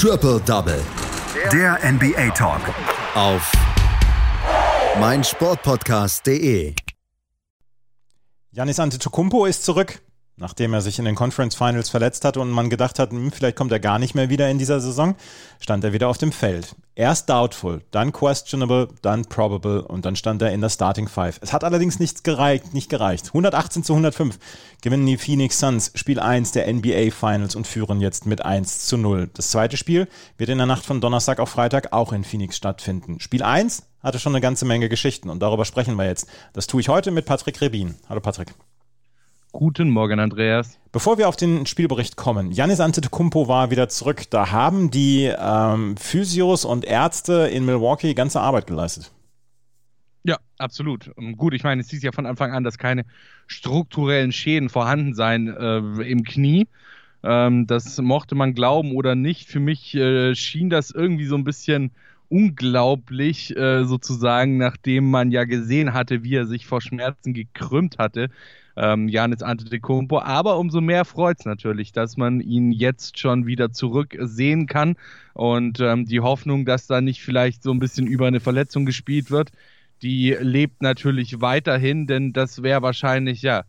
Triple Double. Der NBA Talk. Auf meinsportpodcast.de. Janis Antetokounmpo ist zurück nachdem er sich in den Conference Finals verletzt hatte und man gedacht hat, hm, vielleicht kommt er gar nicht mehr wieder in dieser Saison, stand er wieder auf dem Feld. Erst doubtful, dann questionable, dann probable und dann stand er in der Starting Five. Es hat allerdings nichts gereicht, nicht gereicht. 118 zu 105 gewinnen die Phoenix Suns Spiel 1 der NBA Finals und führen jetzt mit 1 zu 0. Das zweite Spiel wird in der Nacht von Donnerstag auf Freitag auch in Phoenix stattfinden. Spiel 1 hatte schon eine ganze Menge Geschichten und darüber sprechen wir jetzt. Das tue ich heute mit Patrick Rebin. Hallo Patrick. Guten Morgen, Andreas. Bevor wir auf den Spielbericht kommen, Janis Antetokounmpo war wieder zurück. Da haben die ähm, Physios und Ärzte in Milwaukee ganze Arbeit geleistet. Ja, absolut. Gut, ich meine, es hieß ja von Anfang an, dass keine strukturellen Schäden vorhanden seien äh, im Knie. Ähm, das mochte man glauben oder nicht. Für mich äh, schien das irgendwie so ein bisschen unglaublich, äh, sozusagen, nachdem man ja gesehen hatte, wie er sich vor Schmerzen gekrümmt hatte ähm, Janis Antetokounmpo. Aber umso mehr freut es natürlich, dass man ihn jetzt schon wieder zurück sehen kann. Und ähm, die Hoffnung, dass da nicht vielleicht so ein bisschen über eine Verletzung gespielt wird, die lebt natürlich weiterhin, denn das wäre wahrscheinlich ja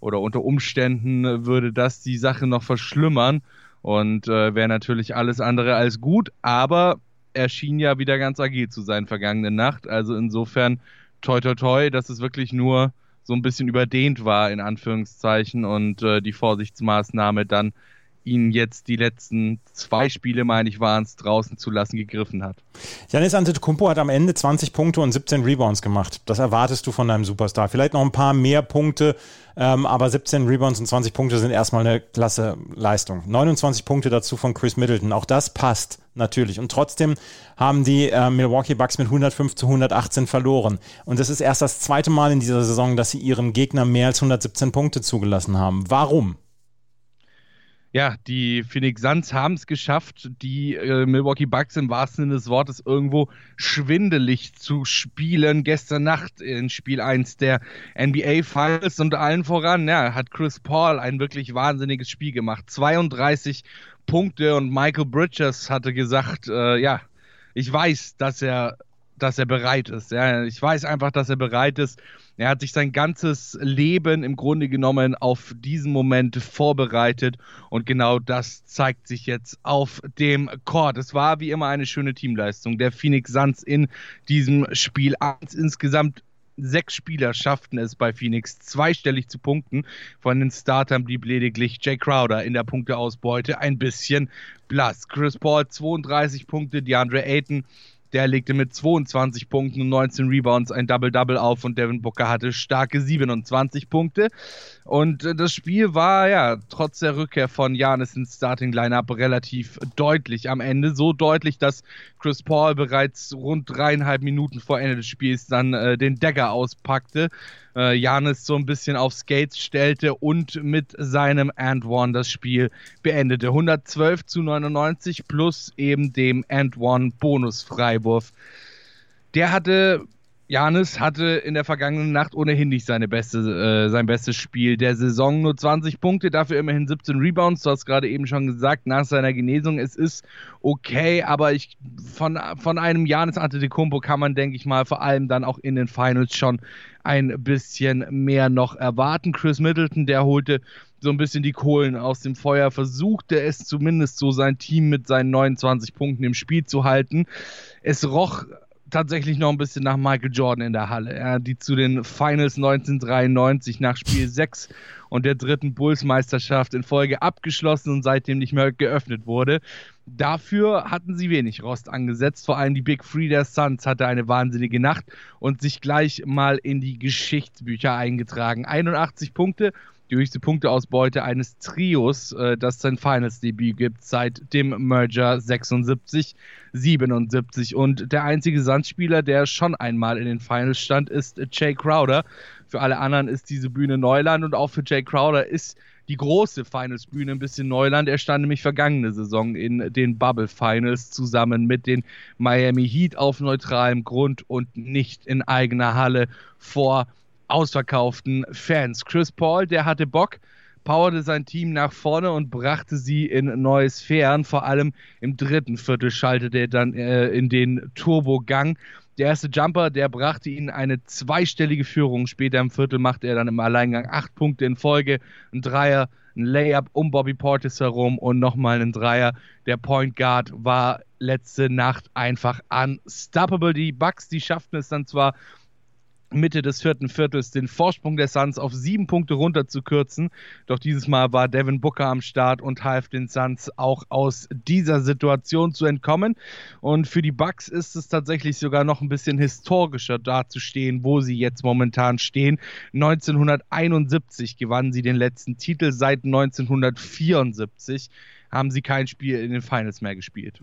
oder unter Umständen würde das die Sache noch verschlimmern und äh, wäre natürlich alles andere als gut, aber er schien ja wieder ganz agil zu sein vergangene Nacht, also insofern toi toi toi, dass es wirklich nur so ein bisschen überdehnt war, in Anführungszeichen, und äh, die Vorsichtsmaßnahme dann ihn jetzt die letzten zwei Spiele, meine ich, waren es, draußen zu lassen, gegriffen hat. Janis Antetokounmpo hat am Ende 20 Punkte und 17 Rebounds gemacht. Das erwartest du von deinem Superstar. Vielleicht noch ein paar mehr Punkte, ähm, aber 17 Rebounds und 20 Punkte sind erstmal eine klasse Leistung. 29 Punkte dazu von Chris Middleton. Auch das passt natürlich. Und trotzdem haben die äh, Milwaukee Bucks mit 105 zu 118 verloren. Und das ist erst das zweite Mal in dieser Saison, dass sie ihrem Gegner mehr als 117 Punkte zugelassen haben. Warum? ja, die Phoenix Suns haben es geschafft, die äh, Milwaukee Bucks im wahrsten Sinne des Wortes irgendwo schwindelig zu spielen. Gestern Nacht in Spiel 1 der NBA Finals und allen voran, ja, hat Chris Paul ein wirklich wahnsinniges Spiel gemacht. 32 Punkte und Michael Bridges hatte gesagt, äh, ja, ich weiß, dass er dass er bereit ist. Ja, ich weiß einfach, dass er bereit ist. Er hat sich sein ganzes Leben im Grunde genommen auf diesen Moment vorbereitet und genau das zeigt sich jetzt auf dem Court. Es war wie immer eine schöne Teamleistung der Phoenix Suns in diesem Spiel. Insgesamt sechs Spieler schafften es bei Phoenix zweistellig zu punkten. Von den Startern blieb lediglich Jay Crowder in der Punkteausbeute ein bisschen blass. Chris Paul 32 Punkte, DeAndre Ayton der legte mit 22 Punkten und 19 Rebounds ein Double-Double auf und Devin Booker hatte starke 27 Punkte. Und äh, das Spiel war ja trotz der Rückkehr von Janis ins Starting-Lineup relativ deutlich am Ende. So deutlich, dass Chris Paul bereits rund dreieinhalb Minuten vor Ende des Spiels dann äh, den Dagger auspackte äh, Janis so ein bisschen auf Skates stellte und mit seinem And One das Spiel beendete. 112 zu 99 plus eben dem And One Bonus-Freiwurf. Der hatte Janis hatte in der vergangenen Nacht ohnehin nicht seine beste, äh, sein bestes Spiel der Saison. Nur 20 Punkte, dafür immerhin 17 Rebounds. Du hast gerade eben schon gesagt, nach seiner Genesung, es ist okay, aber ich, von, von einem Janis Antetokounmpo kann man, denke ich mal, vor allem dann auch in den Finals schon ein bisschen mehr noch erwarten. Chris Middleton, der holte so ein bisschen die Kohlen aus dem Feuer, versuchte es zumindest so sein Team mit seinen 29 Punkten im Spiel zu halten. Es roch tatsächlich noch ein bisschen nach Michael Jordan in der Halle, ja, die zu den Finals 1993 nach Spiel 6 und der dritten Bulls-Meisterschaft in Folge abgeschlossen und seitdem nicht mehr geöffnet wurde. Dafür hatten sie wenig Rost angesetzt. Vor allem die Big Three der Suns hatte eine wahnsinnige Nacht und sich gleich mal in die Geschichtsbücher eingetragen. 81 Punkte die höchste Punkteausbeute eines Trios, äh, das sein Finals-Debüt gibt seit dem Merger 76, 77. Und der einzige Sandspieler, der schon einmal in den Finals stand, ist Jay Crowder. Für alle anderen ist diese Bühne Neuland und auch für Jay Crowder ist die große Finals-Bühne ein bisschen Neuland. Er stand nämlich vergangene Saison in den Bubble Finals zusammen mit den Miami Heat auf neutralem Grund und nicht in eigener Halle vor ausverkauften Fans. Chris Paul, der hatte Bock. powerte sein Team nach vorne und brachte sie in neue Sphären. Vor allem im dritten Viertel schaltete er dann äh, in den Turbogang. Der erste Jumper, der brachte ihn eine zweistellige Führung. Später im Viertel machte er dann im Alleingang acht Punkte in Folge, ein Dreier, ein Layup um Bobby Portis herum und nochmal ein Dreier. Der Point Guard war letzte Nacht einfach unstoppable. Die Bucks, die schafften es dann zwar Mitte des vierten Viertels den Vorsprung der Suns auf sieben Punkte runterzukürzen. Doch dieses Mal war Devin Booker am Start und half den Suns auch aus dieser Situation zu entkommen. Und für die Bucks ist es tatsächlich sogar noch ein bisschen historischer dazustehen, wo sie jetzt momentan stehen. 1971 gewannen sie den letzten Titel. Seit 1974 haben sie kein Spiel in den Finals mehr gespielt.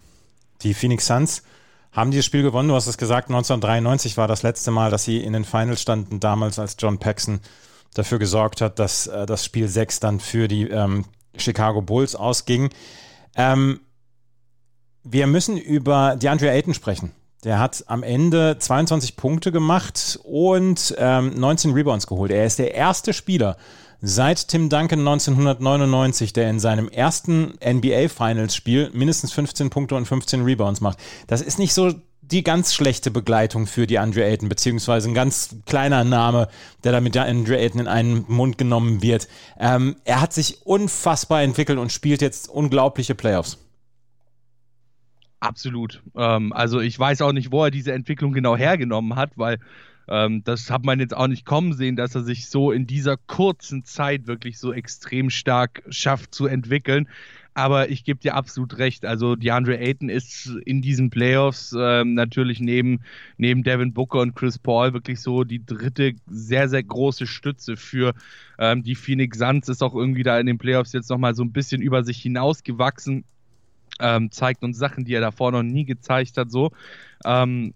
Die Phoenix Suns haben dieses Spiel gewonnen. Du hast es gesagt, 1993 war das letzte Mal, dass sie in den Finals standen, damals als John Paxson dafür gesorgt hat, dass äh, das Spiel 6 dann für die ähm, Chicago Bulls ausging. Ähm, wir müssen über DeAndre Ayton sprechen. Der hat am Ende 22 Punkte gemacht und ähm, 19 Rebounds geholt. Er ist der erste Spieler seit Tim Duncan 1999, der in seinem ersten NBA Finals Spiel mindestens 15 Punkte und 15 Rebounds macht. Das ist nicht so die ganz schlechte Begleitung für die Andre Ayton, beziehungsweise ein ganz kleiner Name, der da mit der Andre Ayton in einen Mund genommen wird. Ähm, er hat sich unfassbar entwickelt und spielt jetzt unglaubliche Playoffs. Absolut. Ähm, also ich weiß auch nicht, wo er diese Entwicklung genau hergenommen hat, weil ähm, das hat man jetzt auch nicht kommen sehen, dass er sich so in dieser kurzen Zeit wirklich so extrem stark schafft zu entwickeln. Aber ich gebe dir absolut recht. Also DeAndre Ayton ist in diesen Playoffs ähm, natürlich neben, neben Devin Booker und Chris Paul wirklich so die dritte sehr, sehr große Stütze für ähm, die Phoenix Suns. Ist auch irgendwie da in den Playoffs jetzt nochmal so ein bisschen über sich hinausgewachsen. Ähm, zeigt uns Sachen, die er davor noch nie gezeigt hat. So. Ähm,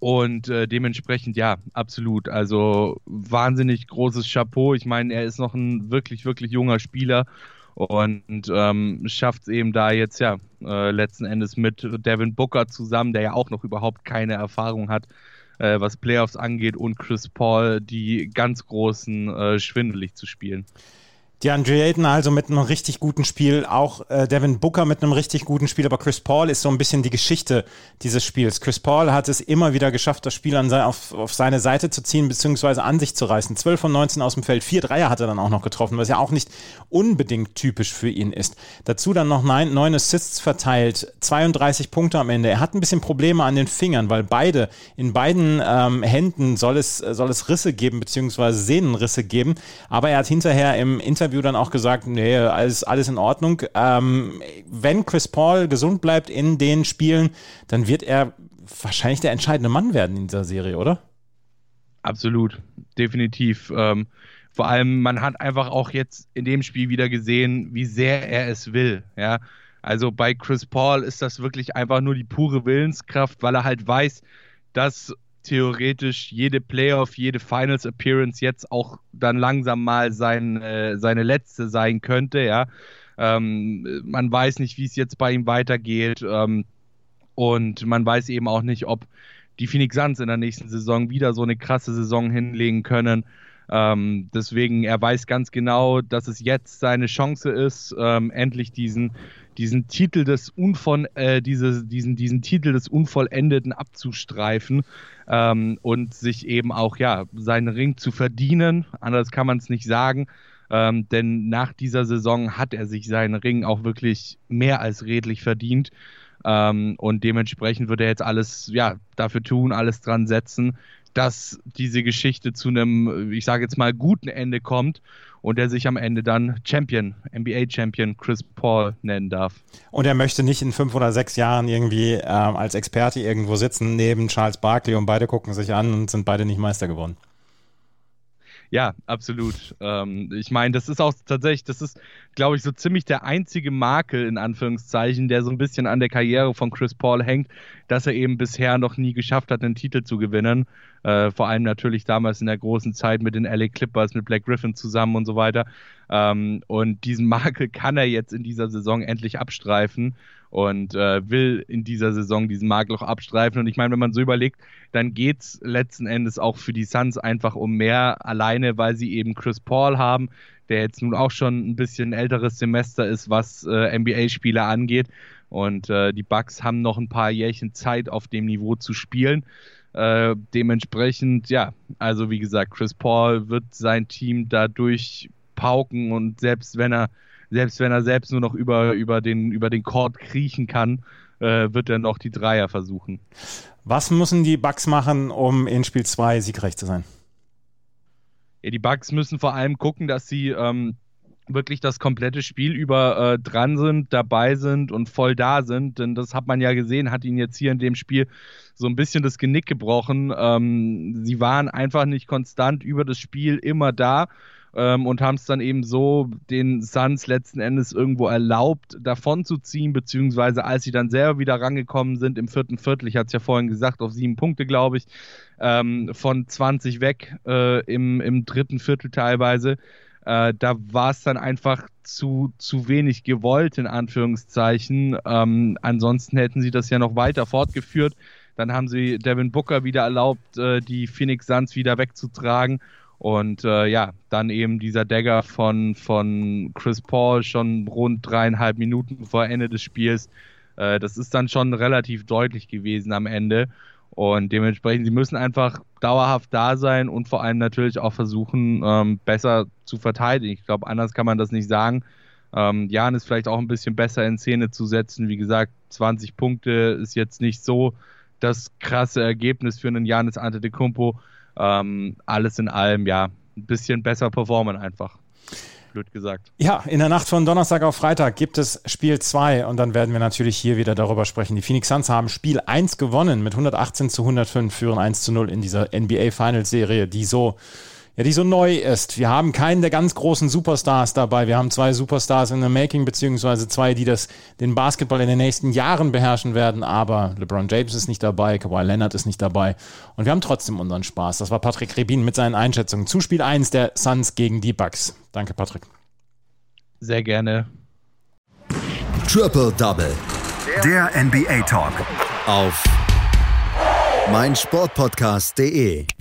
und äh, dementsprechend, ja, absolut. Also wahnsinnig großes Chapeau. Ich meine, er ist noch ein wirklich, wirklich junger Spieler und ähm, schafft es eben da jetzt ja äh, letzten Endes mit Devin Booker zusammen, der ja auch noch überhaupt keine Erfahrung hat, äh, was Playoffs angeht, und Chris Paul, die ganz großen äh, schwindelig zu spielen. Die Andre Ayton also mit einem richtig guten Spiel, auch äh, Devin Booker mit einem richtig guten Spiel, aber Chris Paul ist so ein bisschen die Geschichte dieses Spiels. Chris Paul hat es immer wieder geschafft, das Spiel an, auf, auf seine Seite zu ziehen, beziehungsweise an sich zu reißen. 12 von 19 aus dem Feld, vier Dreier hat er dann auch noch getroffen, was ja auch nicht unbedingt typisch für ihn ist. Dazu dann noch neun, neun Assists verteilt, 32 Punkte am Ende. Er hat ein bisschen Probleme an den Fingern, weil beide, in beiden ähm, Händen soll es, soll es Risse geben, beziehungsweise Sehnenrisse geben, aber er hat hinterher im Interview Interview dann auch gesagt, nee, alles, alles in Ordnung. Ähm, wenn Chris Paul gesund bleibt in den Spielen, dann wird er wahrscheinlich der entscheidende Mann werden in dieser Serie, oder? Absolut, definitiv. Ähm, vor allem, man hat einfach auch jetzt in dem Spiel wieder gesehen, wie sehr er es will. Ja, also bei Chris Paul ist das wirklich einfach nur die pure Willenskraft, weil er halt weiß, dass theoretisch jede Playoff, jede Finals Appearance jetzt auch dann langsam mal sein, äh, seine letzte sein könnte, ja. Ähm, man weiß nicht, wie es jetzt bei ihm weitergeht. Ähm, und man weiß eben auch nicht, ob die Phoenix Suns in der nächsten Saison wieder so eine krasse Saison hinlegen können. Ähm, deswegen, er weiß ganz genau, dass es jetzt seine Chance ist, ähm, endlich diesen, diesen Titel des Unvoll, äh, diese, diesen, diesen Titel des Unvollendeten abzustreifen ähm, und sich eben auch ja seinen Ring zu verdienen. Anders kann man es nicht sagen. Ähm, denn nach dieser Saison hat er sich seinen Ring auch wirklich mehr als redlich verdient. Ähm, und dementsprechend wird er jetzt alles ja, dafür tun, alles dran setzen, dass diese Geschichte zu einem, ich sage jetzt mal, guten Ende kommt und er sich am Ende dann Champion, NBA-Champion Chris Paul nennen darf. Und er möchte nicht in fünf oder sechs Jahren irgendwie ähm, als Experte irgendwo sitzen neben Charles Barkley und beide gucken sich an und sind beide nicht Meister geworden. Ja, absolut. Ähm, ich meine, das ist auch tatsächlich, das ist, glaube ich, so ziemlich der einzige Makel in Anführungszeichen, der so ein bisschen an der Karriere von Chris Paul hängt, dass er eben bisher noch nie geschafft hat, einen Titel zu gewinnen. Äh, vor allem natürlich damals in der großen Zeit mit den LA Clippers, mit Black Griffin zusammen und so weiter. Ähm, und diesen Makel kann er jetzt in dieser Saison endlich abstreifen und äh, will in dieser Saison diesen Makel auch abstreifen. Und ich meine, wenn man so überlegt, dann geht es letzten Endes auch für die Suns einfach um mehr, alleine weil sie eben Chris Paul haben, der jetzt nun auch schon ein bisschen älteres Semester ist, was äh, NBA-Spieler angeht. Und äh, die Bucks haben noch ein paar Jährchen Zeit, auf dem Niveau zu spielen. Äh, dementsprechend, ja, also wie gesagt, Chris Paul wird sein Team dadurch pauken und selbst wenn er selbst wenn er selbst nur noch über, über, den, über den Court kriechen kann, äh, wird er noch die Dreier versuchen. Was müssen die Bucks machen, um in Spiel 2 siegreich zu sein? Ja, die Bucks müssen vor allem gucken, dass sie ähm, wirklich das komplette Spiel über äh, dran sind, dabei sind und voll da sind. Denn das hat man ja gesehen, hat ihnen jetzt hier in dem Spiel so ein bisschen das Genick gebrochen. Ähm, sie waren einfach nicht konstant über das Spiel immer da ähm, und haben es dann eben so den Suns letzten Endes irgendwo erlaubt, davon zu ziehen, beziehungsweise als sie dann selber wieder rangekommen sind im vierten Viertel, ich hatte es ja vorhin gesagt, auf sieben Punkte, glaube ich, ähm, von 20 weg äh, im, im dritten Viertel teilweise. Äh, da war es dann einfach zu, zu wenig gewollt, in Anführungszeichen. Ähm, ansonsten hätten sie das ja noch weiter fortgeführt. Dann haben sie Devin Booker wieder erlaubt, äh, die Phoenix Suns wieder wegzutragen. Und äh, ja, dann eben dieser Dagger von, von Chris Paul schon rund dreieinhalb Minuten vor Ende des Spiels. Äh, das ist dann schon relativ deutlich gewesen am Ende. Und dementsprechend, sie müssen einfach dauerhaft da sein und vor allem natürlich auch versuchen, ähm, besser zu verteidigen. Ich glaube, anders kann man das nicht sagen. Ähm, Jan ist vielleicht auch ein bisschen besser in Szene zu setzen. Wie gesagt, 20 Punkte ist jetzt nicht so das krasse Ergebnis für einen Janis Antetokounmpo. Ähm, alles in allem, ja, ein bisschen besser performen einfach. Blöd gesagt. Ja, in der Nacht von Donnerstag auf Freitag gibt es Spiel 2 und dann werden wir natürlich hier wieder darüber sprechen. Die Phoenix Suns haben Spiel 1 gewonnen mit 118 zu 105, führen 1 zu 0 in dieser NBA Finals Serie, die so ja, die so neu ist. Wir haben keinen der ganz großen Superstars dabei. Wir haben zwei Superstars in the Making, beziehungsweise zwei, die das, den Basketball in den nächsten Jahren beherrschen werden. Aber LeBron James ist nicht dabei, Kawhi Leonard ist nicht dabei. Und wir haben trotzdem unseren Spaß. Das war Patrick Rebin mit seinen Einschätzungen zu Spiel 1 der Suns gegen die Bucks. Danke, Patrick. Sehr gerne. Triple Double. Der NBA Talk. Auf meinsportpodcast.de.